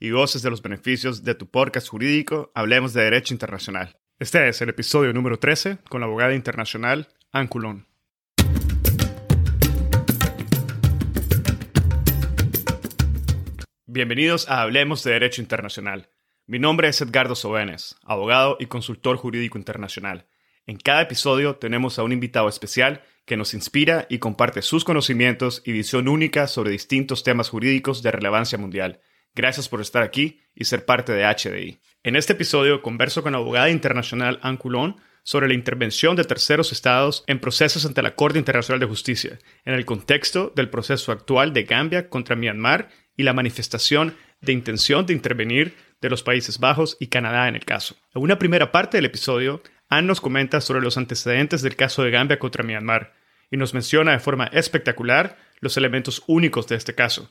y goces de los beneficios de tu podcast jurídico Hablemos de Derecho Internacional. Este es el episodio número 13 con la abogada internacional Ann Coulon. Bienvenidos a Hablemos de Derecho Internacional. Mi nombre es Edgardo Sobenes, abogado y consultor jurídico internacional. En cada episodio tenemos a un invitado especial que nos inspira y comparte sus conocimientos y visión única sobre distintos temas jurídicos de relevancia mundial. Gracias por estar aquí y ser parte de HDI. En este episodio converso con la abogada internacional Ann Coulon sobre la intervención de terceros estados en procesos ante la Corte Internacional de Justicia, en el contexto del proceso actual de Gambia contra Myanmar y la manifestación de intención de intervenir de los Países Bajos y Canadá en el caso. En una primera parte del episodio, Ann nos comenta sobre los antecedentes del caso de Gambia contra Myanmar y nos menciona de forma espectacular los elementos únicos de este caso,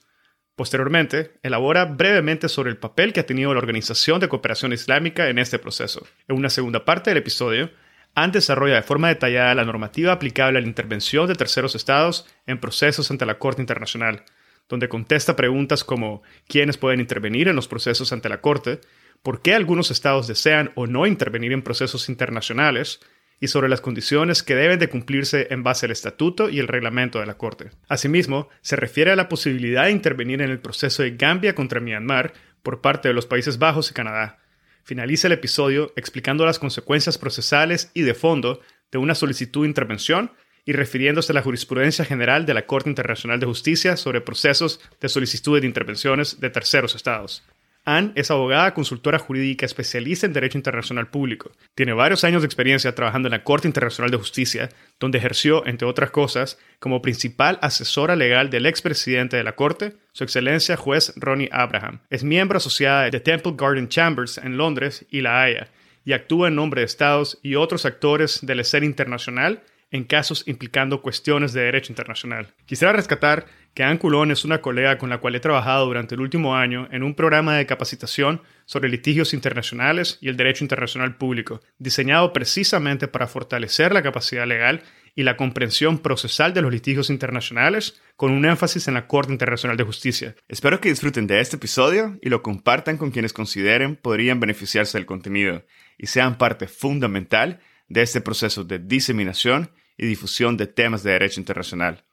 Posteriormente, elabora brevemente sobre el papel que ha tenido la Organización de Cooperación Islámica en este proceso. En una segunda parte del episodio, Ann desarrolla de forma detallada la normativa aplicable a la intervención de terceros estados en procesos ante la Corte Internacional, donde contesta preguntas como quiénes pueden intervenir en los procesos ante la Corte, por qué algunos estados desean o no intervenir en procesos internacionales, y sobre las condiciones que deben de cumplirse en base al estatuto y el reglamento de la Corte. Asimismo, se refiere a la posibilidad de intervenir en el proceso de Gambia contra Myanmar por parte de los Países Bajos y Canadá. Finaliza el episodio explicando las consecuencias procesales y de fondo de una solicitud de intervención y refiriéndose a la jurisprudencia general de la Corte Internacional de Justicia sobre procesos de solicitudes de intervenciones de terceros estados. Ann es abogada consultora jurídica especialista en Derecho Internacional Público. Tiene varios años de experiencia trabajando en la Corte Internacional de Justicia, donde ejerció, entre otras cosas, como principal asesora legal del expresidente de la Corte, Su Excelencia Juez Ronnie Abraham. Es miembro asociada de Temple Garden Chambers en Londres y La Haya, y actúa en nombre de estados y otros actores de la escena internacional en casos implicando cuestiones de derecho internacional. Quisiera rescatar Ann Coulon es una colega con la cual he trabajado durante el último año en un programa de capacitación sobre litigios internacionales y el derecho internacional público, diseñado precisamente para fortalecer la capacidad legal y la comprensión procesal de los litigios internacionales, con un énfasis en la Corte Internacional de Justicia. Espero que disfruten de este episodio y lo compartan con quienes consideren podrían beneficiarse del contenido y sean parte fundamental de este proceso de diseminación y difusión de temas de derecho internacional.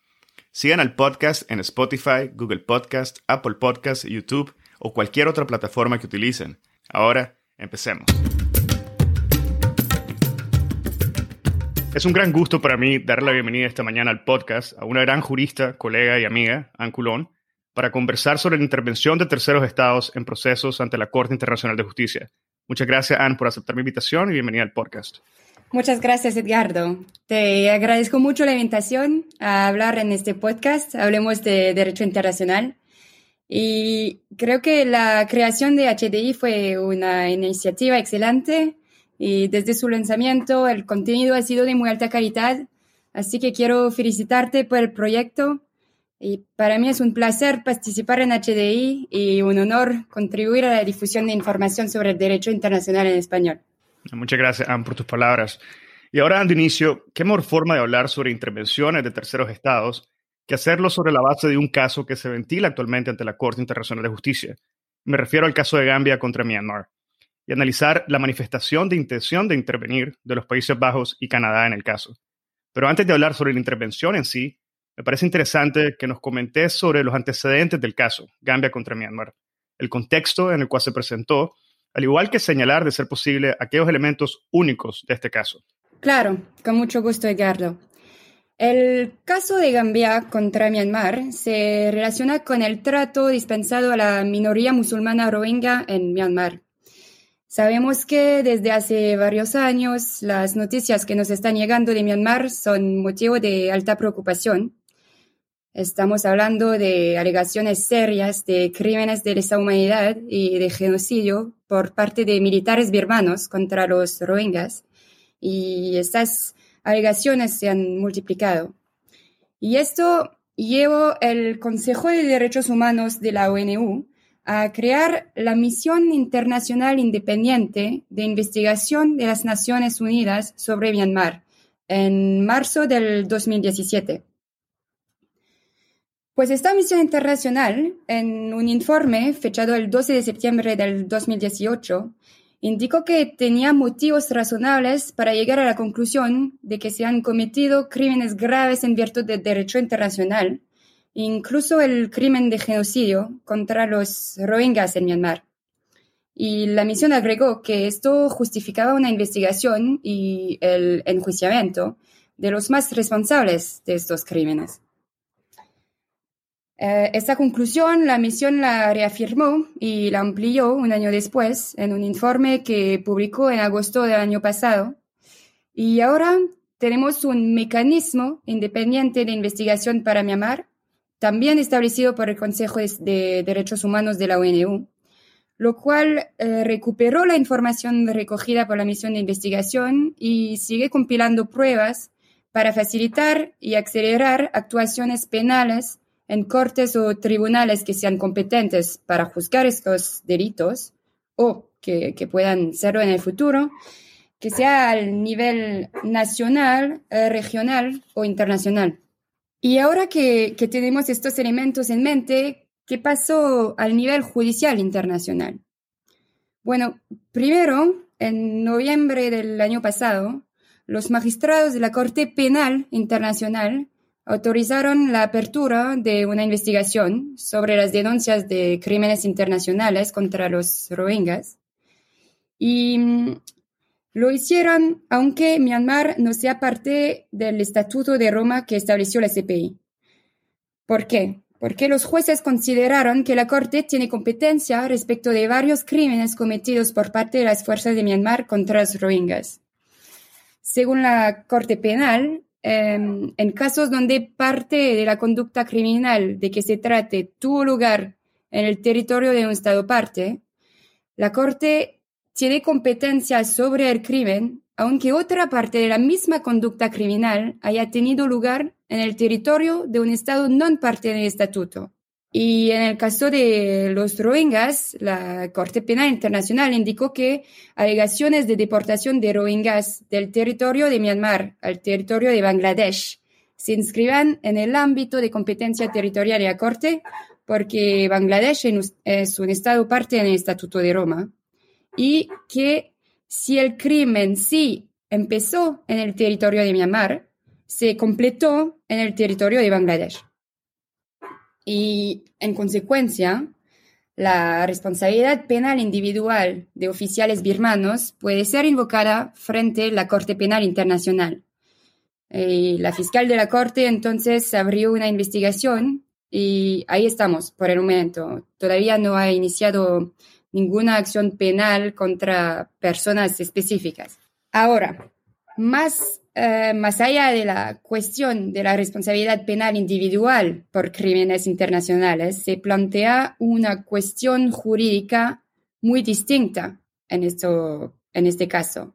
Sigan al podcast en Spotify, Google Podcast, Apple Podcast, YouTube o cualquier otra plataforma que utilicen. Ahora, empecemos. Es un gran gusto para mí darle la bienvenida esta mañana al podcast a una gran jurista, colega y amiga, Ann Coulon, para conversar sobre la intervención de terceros estados en procesos ante la Corte Internacional de Justicia. Muchas gracias, Ann, por aceptar mi invitación y bienvenida al podcast. Muchas gracias, Edgardo. Te agradezco mucho la invitación a hablar en este podcast. Hablemos de Derecho Internacional. Y creo que la creación de HDI fue una iniciativa excelente y desde su lanzamiento el contenido ha sido de muy alta calidad. Así que quiero felicitarte por el proyecto y para mí es un placer participar en HDI y un honor contribuir a la difusión de información sobre el derecho internacional en español. Muchas gracias, Anne, por tus palabras. Y ahora, de inicio, ¿qué mejor forma de hablar sobre intervenciones de terceros estados que hacerlo sobre la base de un caso que se ventila actualmente ante la Corte Internacional de Justicia? Me refiero al caso de Gambia contra Myanmar y analizar la manifestación de intención de intervenir de los Países Bajos y Canadá en el caso. Pero antes de hablar sobre la intervención en sí, me parece interesante que nos comentes sobre los antecedentes del caso, Gambia contra Myanmar, el contexto en el cual se presentó al igual que señalar, de ser posible, aquellos elementos únicos de este caso. Claro, con mucho gusto, Edgardo. El caso de Gambia contra Myanmar se relaciona con el trato dispensado a la minoría musulmana rohingya en Myanmar. Sabemos que desde hace varios años las noticias que nos están llegando de Myanmar son motivo de alta preocupación. Estamos hablando de alegaciones serias de crímenes de lesa humanidad y de genocidio por parte de militares birmanos contra los rohingyas. Y estas alegaciones se han multiplicado. Y esto llevó el Consejo de Derechos Humanos de la ONU a crear la Misión Internacional Independiente de Investigación de las Naciones Unidas sobre Myanmar en marzo del 2017. Pues esta misión internacional, en un informe fechado el 12 de septiembre del 2018, indicó que tenía motivos razonables para llegar a la conclusión de que se han cometido crímenes graves en virtud del derecho internacional incluso el crimen de genocidio contra los rohingyas en Myanmar. Y la misión agregó que esto justificaba una investigación y el enjuiciamiento de los más responsables de estos crímenes. Eh, esta conclusión la misión la reafirmó y la amplió un año después en un informe que publicó en agosto del año pasado. Y ahora tenemos un mecanismo independiente de investigación para Myanmar también establecido por el Consejo de Derechos Humanos de la ONU, lo cual eh, recuperó la información recogida por la misión de investigación y sigue compilando pruebas para facilitar y acelerar actuaciones penales en cortes o tribunales que sean competentes para juzgar estos delitos o que, puedan serlo en el futuro, que sea al nivel nacional, eh, regional o internacional. Y ahora que, tenemos estos elementos en mente, ¿qué pasó al nivel judicial internacional? Bueno, primero, en noviembre del año pasado, los magistrados de la Corte Penal Internacional autorizaron la apertura de una investigación sobre las denuncias de crímenes internacionales contra los rohingyas. Y lo hicieron aunque Myanmar no sea parte del Estatuto de Roma que estableció la CPI. ¿Por qué? Porque los jueces consideraron que la Corte tiene competencia respecto de varios crímenes cometidos por parte de las fuerzas de Myanmar contra los rohingyas. Según la Corte Penal, em, en casos donde parte de la conducta criminal de que se trate tuvo lugar en el territorio de un Estado parte, la Corte tiene competencia sobre el crimen, aunque otra parte de la misma conducta criminal haya tenido lugar en el territorio de un Estado no parte del estatuto. Y en el caso de los Rohingyas, la Corte Penal Internacional indicó que alegaciones de deportación de Rohingyas del territorio de Myanmar al territorio de Bangladesh se inscriban en el ámbito de competencia territorial de la Corte porque Bangladesh es un Estado parte en el Estatuto de Roma y que si el crimen sí empezó en el territorio de Myanmar, se completó en el territorio de Bangladesh. Y en consecuencia, la responsabilidad penal individual de oficiales birmanos puede ser invocada frente a la Corte Penal Internacional. Y la fiscal de la Corte entonces abrió una investigación y ahí estamos por el momento. Todavía no ha iniciado ninguna acción penal contra personas específicas. Ahora, más, eh, más allá de la cuestión de la responsabilidad penal individual por crímenes internacionales, se plantea una cuestión jurídica muy distinta en, esto, en este caso.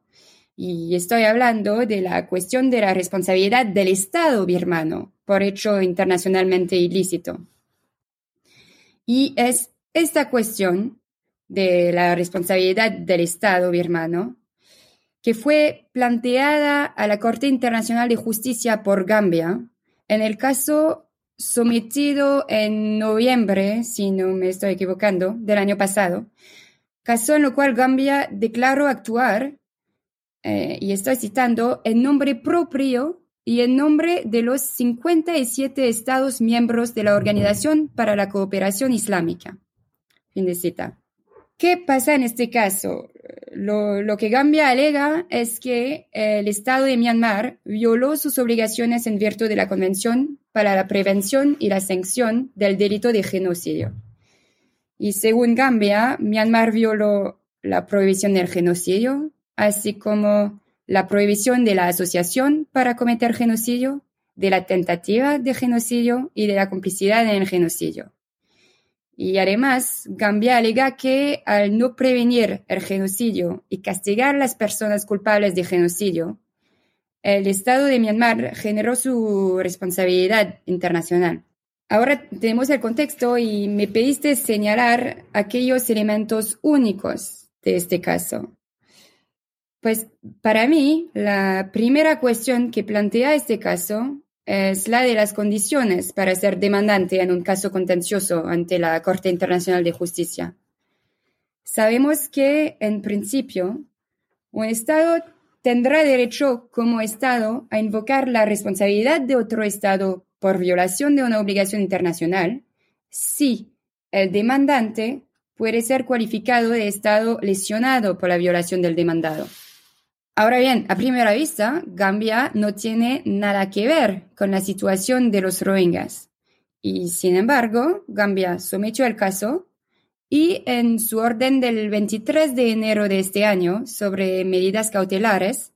Y estoy hablando de la cuestión de la responsabilidad del Estado birmano por hecho internacionalmente ilícito. Y es esta cuestión de la responsabilidad del Estado birmano, que fue planteada a la Corte Internacional de Justicia por Gambia en el caso sometido en noviembre, si no me estoy equivocando, del año pasado, caso en el cual Gambia declaró actuar, eh, y estoy citando, en nombre propio y en nombre de los 57 Estados miembros de la Organización para la Cooperación Islámica. Fin de cita. ¿Qué pasa en este caso? Lo, que Gambia alega es que el Estado de Myanmar violó sus obligaciones en virtud de la Convención para la Prevención y la Sanción del Delito de Genocidio. Y según Gambia, Myanmar violó la prohibición del genocidio, así como la prohibición de la asociación para cometer genocidio, de la tentativa de genocidio y de la complicidad en el genocidio. Y además, Gambia alega que al no prevenir el genocidio y castigar a las personas culpables de genocidio, el Estado de Myanmar generó su responsabilidad internacional. Ahora tenemos el contexto y me pediste señalar aquellos elementos únicos de este caso. Pues para mí, la primera cuestión que plantea este caso es la de las condiciones para ser demandante en un caso contencioso ante la Corte Internacional de Justicia. Sabemos que, en principio, un Estado tendrá derecho como Estado a invocar la responsabilidad de otro Estado por violación de una obligación internacional si el demandante puede ser cualificado de Estado lesionado por la violación del demandado. Ahora bien, a primera vista, Gambia no tiene nada que ver con la situación de los Rohingyas. Y sin embargo, Gambia sometió el caso y en su orden del 23 de enero de este año sobre medidas cautelares,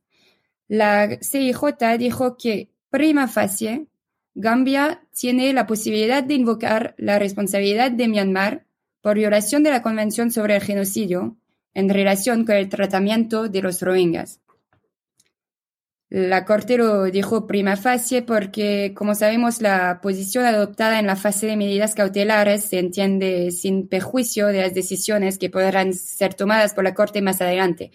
la CIJ dijo que prima facie Gambia tiene la posibilidad de invocar la responsabilidad de Myanmar por violación de la Convención sobre el Genocidio en relación con el tratamiento de los Rohingyas. La Corte lo dijo prima facie porque, como sabemos, la posición adoptada en la fase de medidas cautelares se entiende sin perjuicio de las decisiones que podrán ser tomadas por la Corte más adelante.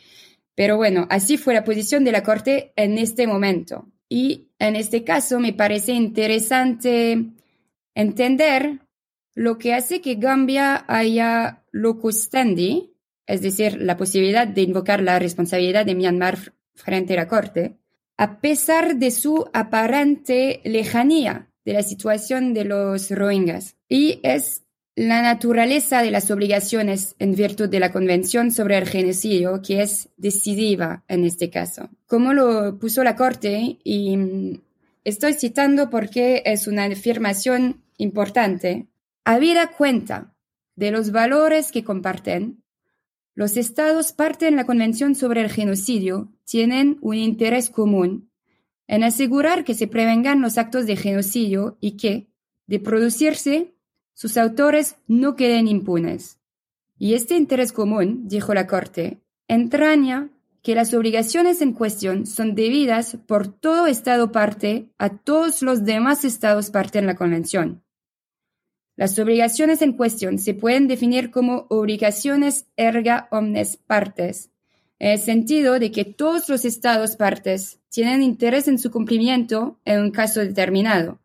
Pero bueno, así fue la posición de la Corte en este momento. Y en este caso me parece interesante entender lo que hace que Gambia haya locus standi, es decir, la posibilidad de invocar la responsabilidad de Myanmar frente a la Corte, a pesar de su aparente lejanía de la situación de los Rohingyas. Y es la naturaleza de las obligaciones en virtud de la Convención sobre el Genocidio que es decisiva en este caso. Como lo puso la Corte, y estoy citando porque es una afirmación importante, habida cuenta de los valores que comparten, los estados parten la Convención sobre el Genocidio tienen un interés común en asegurar que se prevengan los actos de genocidio y que, de producirse, sus autores no queden impunes. Y este interés común, dijo la Corte, entraña que las obligaciones en cuestión son debidas por todo Estado parte a todos los demás Estados parte en la Convención. Las obligaciones en cuestión se pueden definir como obligaciones erga omnes partes, en el sentido de que todos los estados partes tienen interés en su cumplimiento en un caso determinado.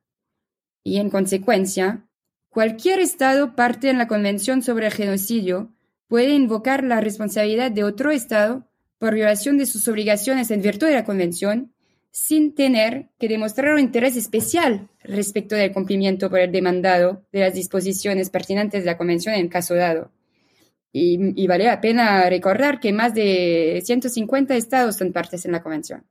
Y en consecuencia, cualquier estado parte en la Convención sobre el Genocidio puede invocar la responsabilidad de otro estado por violación de sus obligaciones en virtud de la Convención sin tener que demostrar un interés especial respecto del cumplimiento por el demandado de las disposiciones pertinentes de la Convención en caso dado. Y, vale la pena recordar que más de 150 estados son partes en la Convención.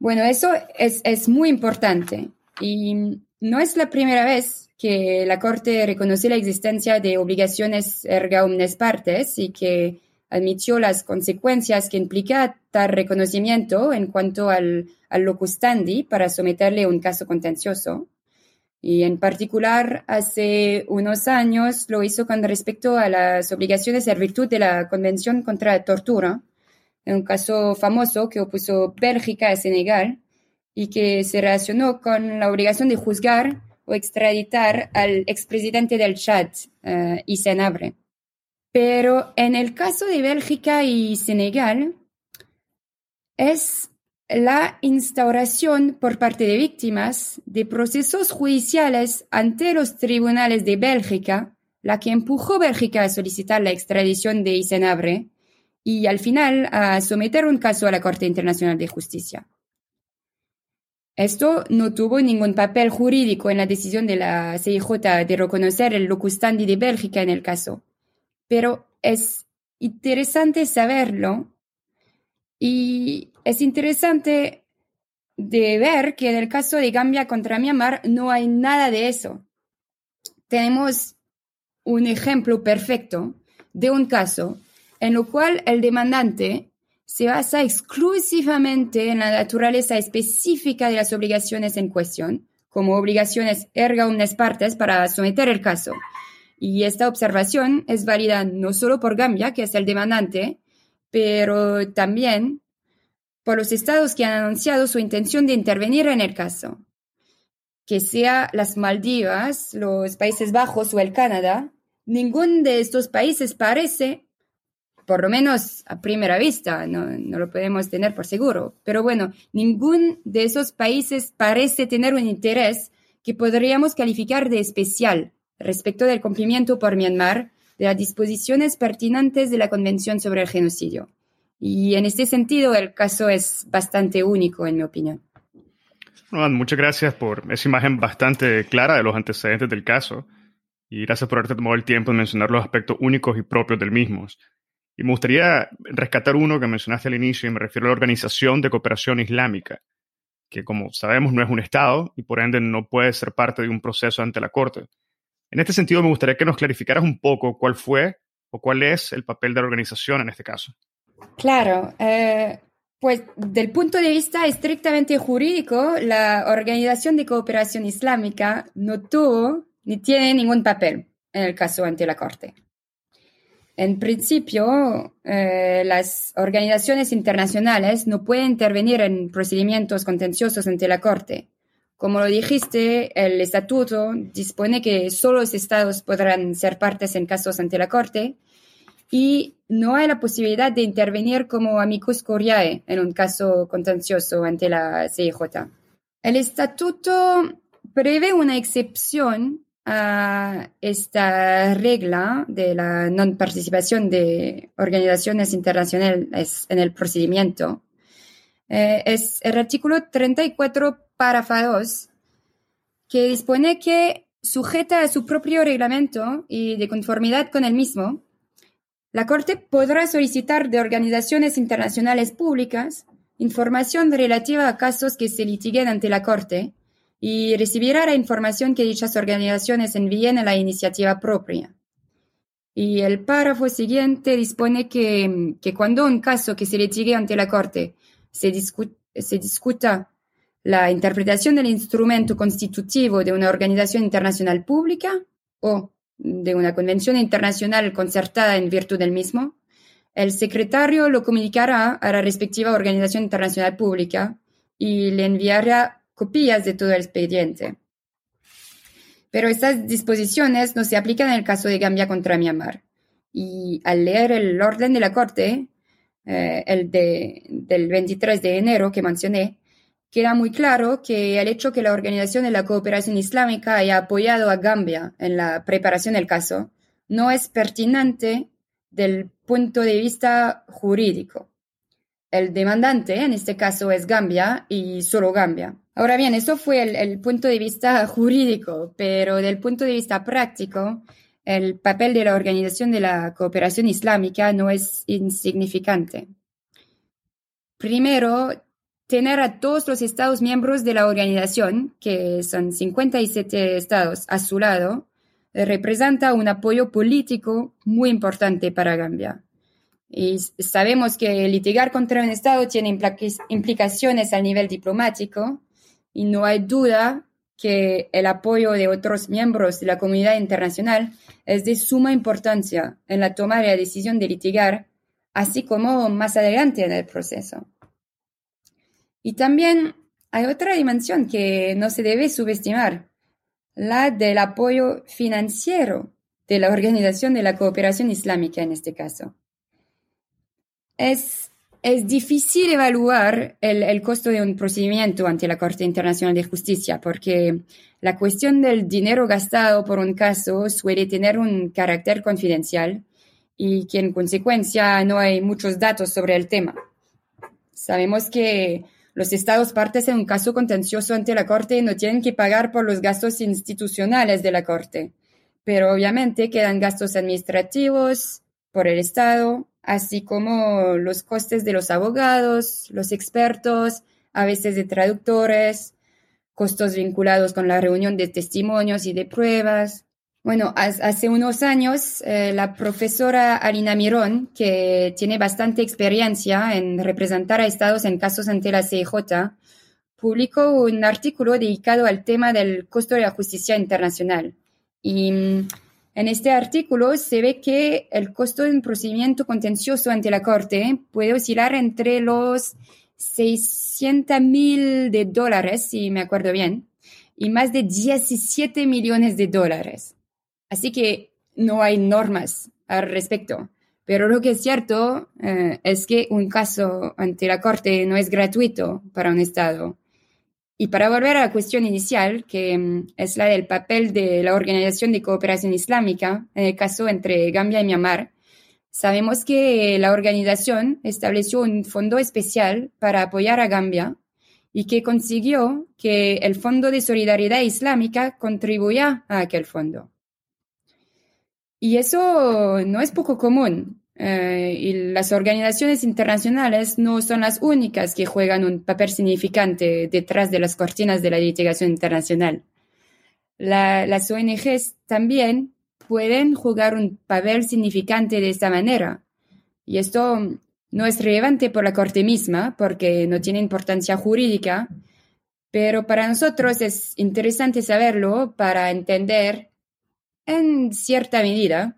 Bueno, eso es, es muy importante y no es la primera vez que la Corte reconoce la existencia de obligaciones erga omnes partes y que admitió las consecuencias que implica tal reconocimiento en cuanto al, locustandi para someterle un caso contencioso. Y en particular, hace unos años lo hizo con respecto a las obligaciones de virtud de la Convención contra la Tortura, en un caso famoso que opuso Bélgica a Senegal y que se relacionó con la obligación de juzgar o extraditar al expresidente del Chad, uh. Pero en el caso de Bélgica y Senegal, es la instauración por parte de víctimas de procesos judiciales ante los tribunales de Bélgica la que empujó a Bélgica a solicitar la extradición de Isenabre y al final a someter un caso a la Corte Internacional de Justicia. Esto no tuvo ningún papel jurídico en la decisión de la CIJ de reconocer el locustandi de Bélgica en el caso pero es interesante saberlo y es interesante de ver que en el caso de Gambia contra Myanmar no hay nada de eso. Tenemos un ejemplo perfecto de un caso en lo cual el demandante se basa exclusivamente en la naturaleza específica de las obligaciones en cuestión, como obligaciones erga omnes partes para someter el caso. Y esta observación es válida no solo por Gambia, que es el demandante, pero también por los estados que han anunciado su intención de intervenir en el caso. Que sea las Maldivas, los Países Bajos o el Canadá, ningún de estos países parece, por lo menos a primera vista, no, no, lo podemos tener por seguro, pero bueno, ningún de esos países parece tener un interés que podríamos calificar de especial respecto del cumplimiento por Myanmar de las disposiciones pertinentes de la Convención sobre el Genocidio. Y en este sentido, el caso es bastante único, en mi opinión. muchas gracias por esa imagen bastante clara de los antecedentes del caso y gracias por haberte tomado el tiempo de mencionar los aspectos únicos y propios del mismo. Y me gustaría rescatar uno que mencionaste al inicio y me refiero a la Organización de Cooperación Islámica, que como sabemos no es un Estado y por ende no puede ser parte de un proceso ante la Corte. En este sentido, me gustaría que nos clarificaras un poco cuál fue o cuál es el papel de la organización en este caso. Claro, eh, pues del punto de vista estrictamente jurídico, la Organización de Cooperación Islámica no tuvo ni tiene ningún papel en el caso ante la Corte. En principio, eh, las organizaciones internacionales no pueden intervenir en procedimientos contenciosos ante la Corte. Como lo dijiste, el estatuto dispone que solo los estados podrán ser partes en casos ante la Corte y no hay la posibilidad de intervenir como amicus curiae en un caso contencioso ante la CIJ. El estatuto prevé una excepción a esta regla de la no participación de organizaciones internacionales en el procedimiento eh, es el artículo 34, párrafo 2, que dispone que, sujeta a su propio reglamento y de conformidad con el mismo, la Corte podrá solicitar de organizaciones internacionales públicas información relativa a casos que se litiguen ante la Corte y recibirá la información que dichas organizaciones envíen a la iniciativa propia. Y el párrafo siguiente dispone que, que cuando un caso que se litigue ante la Corte se, discuta la interpretación del instrumento constitutivo de una organización internacional pública o de una convención internacional concertada en virtud del mismo, el secretario lo comunicará a la respectiva organización internacional pública y le enviará copias de todo el expediente. Pero estas disposiciones no se aplican en el caso de Gambia contra Myanmar. Y al leer el orden de la Corte, eh, el de, del 23 de enero que mencioné, queda muy claro que el hecho que la Organización de la Cooperación Islámica haya apoyado a Gambia en la preparación del caso no es pertinente del punto de vista jurídico. El demandante, en este caso, es Gambia y solo Gambia. Ahora bien, eso fue el, punto de vista jurídico, pero del punto de vista práctico, el papel de la Organización de la Cooperación Islámica no es insignificante. Primero, tener a todos los Estados miembros de la organización, que son 57 Estados, a su lado, representa un apoyo político muy importante para Gambia. Y sabemos que litigar contra un Estado tiene implicaciones a nivel diplomático, y no hay duda que el apoyo de otros miembros de la comunidad internacional es de suma importancia en la toma de la decisión de litigar, así como más adelante en el proceso. Y también hay otra dimensión que no se debe subestimar, la del apoyo financiero de la Organización de la Cooperación Islámica en este caso. Es es difícil evaluar el, costo de un procedimiento ante la Corte Internacional de Justicia porque la cuestión del dinero gastado por un caso suele tener un carácter confidencial y que en consecuencia no hay muchos datos sobre el tema. Sabemos que los estados partes en un caso contencioso ante la Corte no tienen que pagar por los gastos institucionales de la Corte, pero obviamente quedan gastos administrativos por el Estado así como los costes de los abogados, los expertos, a veces de traductores, costos vinculados con la reunión de testimonios y de pruebas. Bueno, hace unos años eh, la profesora Alina Mirón, que tiene bastante experiencia en representar a estados en casos ante la CIJ, publicó un artículo dedicado al tema del costo de la justicia internacional. Y mm, en este artículo se ve que el costo de un procedimiento contencioso ante la Corte puede oscilar entre los 600 mil de dólares, si me acuerdo bien, y más de 17 millones de dólares. Así que no hay normas al respecto. Pero lo que es cierto eh, es que un caso ante la Corte no es gratuito para un Estado. Y para volver a la cuestión inicial, que mm, es la del papel de la Organización de Cooperación Islámica en el caso entre Gambia y Myanmar, sabemos que la organización estableció un fondo especial para apoyar a Gambia y que consiguió que el Fondo de Solidaridad Islámica contribuya a aquel fondo. Y eso no es poco común, eh, y las organizaciones internacionales no son las únicas que juegan un papel significante detrás de las cortinas de la litigación internacional. las ONGs también pueden jugar un papel significante de esta manera. Y esto no es relevante por la Corte misma, porque no tiene importancia jurídica, pero para nosotros es interesante saberlo para entender, en cierta medida,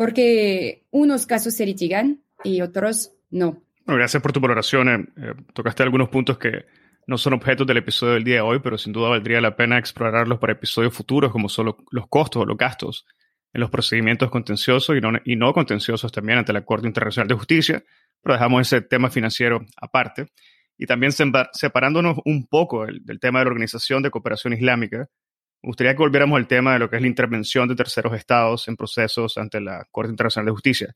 porque unos casos se litigan y otros no. gracias por tu valoración. Eh, tocaste algunos puntos que no son objetos del episodio del día de hoy, pero sin duda valdría la pena explorarlos para episodios futuros, como son los costos o los gastos en los procedimientos contenciosos y no, y no contenciosos también ante la Corte Internacional de Justicia, pero dejamos ese tema financiero aparte. Y también separándonos un poco del tema de la Organización de Cooperación Islámica, me gustaría que volviéramos al tema de lo que es la intervención de terceros estados en procesos ante la Corte Internacional de Justicia,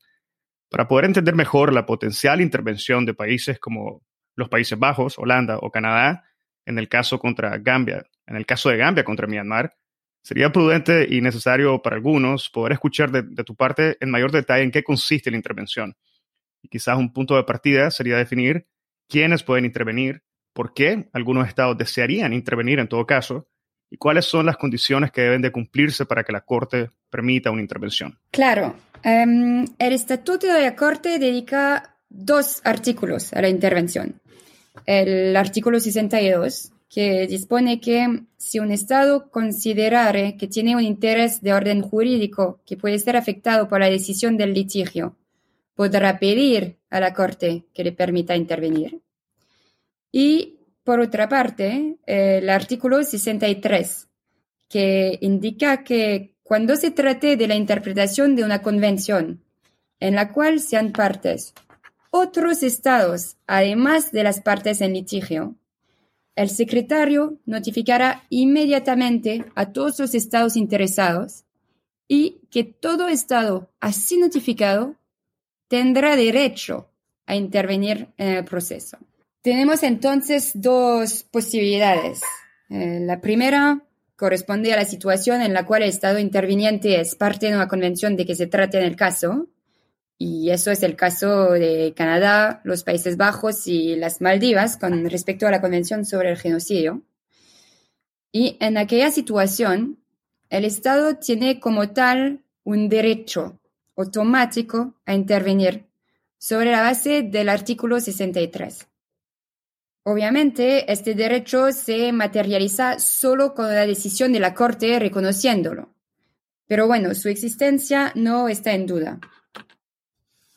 para poder entender mejor la potencial intervención de países como los Países Bajos, Holanda o Canadá, en el caso contra Gambia, en el caso de Gambia contra Myanmar, sería prudente y necesario para algunos poder escuchar de, de tu parte en mayor detalle en qué consiste la intervención. Y quizás un punto de partida sería definir quiénes pueden intervenir, por qué algunos estados desearían intervenir en todo caso, y cuáles son las condiciones que deben de cumplirse para que la Corte permita una intervención. Claro, em, el Estatuto de la Corte dedica dos artículos a la intervención. El artículo 62, que dispone que si un Estado considerare que tiene un interés de orden jurídico que puede ser afectado por la decisión del litigio, podrá pedir a la Corte que le permita intervenir. Y por otra parte, el artículo 63, que indica que cuando se trate de la interpretación de una convención en la cual sean partes otros estados, además de las partes en litigio, el secretario notificará inmediatamente a todos los estados interesados y que todo estado así notificado tendrá derecho a intervenir en el proceso. Tenemos entonces dos posibilidades. Eh, la primera corresponde a la situación en la cual el Estado interviniente es parte de una convención de que se trate en el caso, y eso es el caso de Canadá, los Países Bajos y las Maldivas con respecto a la Convención sobre el Genocidio. Y en aquella situación, el Estado tiene como tal un derecho automático a intervenir sobre la base del artículo 63. Obviamente, este derecho se materializa solo con la decisión de la Corte reconociéndolo. Pero bueno, su existencia no está en duda.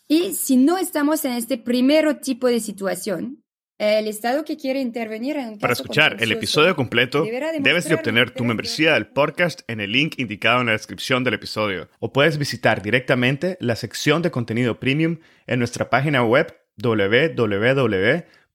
Y si no estamos en este primer tipo de situación, el Estado que quiere intervenir en un Para escuchar el episodio completo, debes de obtener tu membresía del podcast en el link indicado en la descripción del episodio. O puedes visitar directamente la sección de contenido premium en nuestra página web www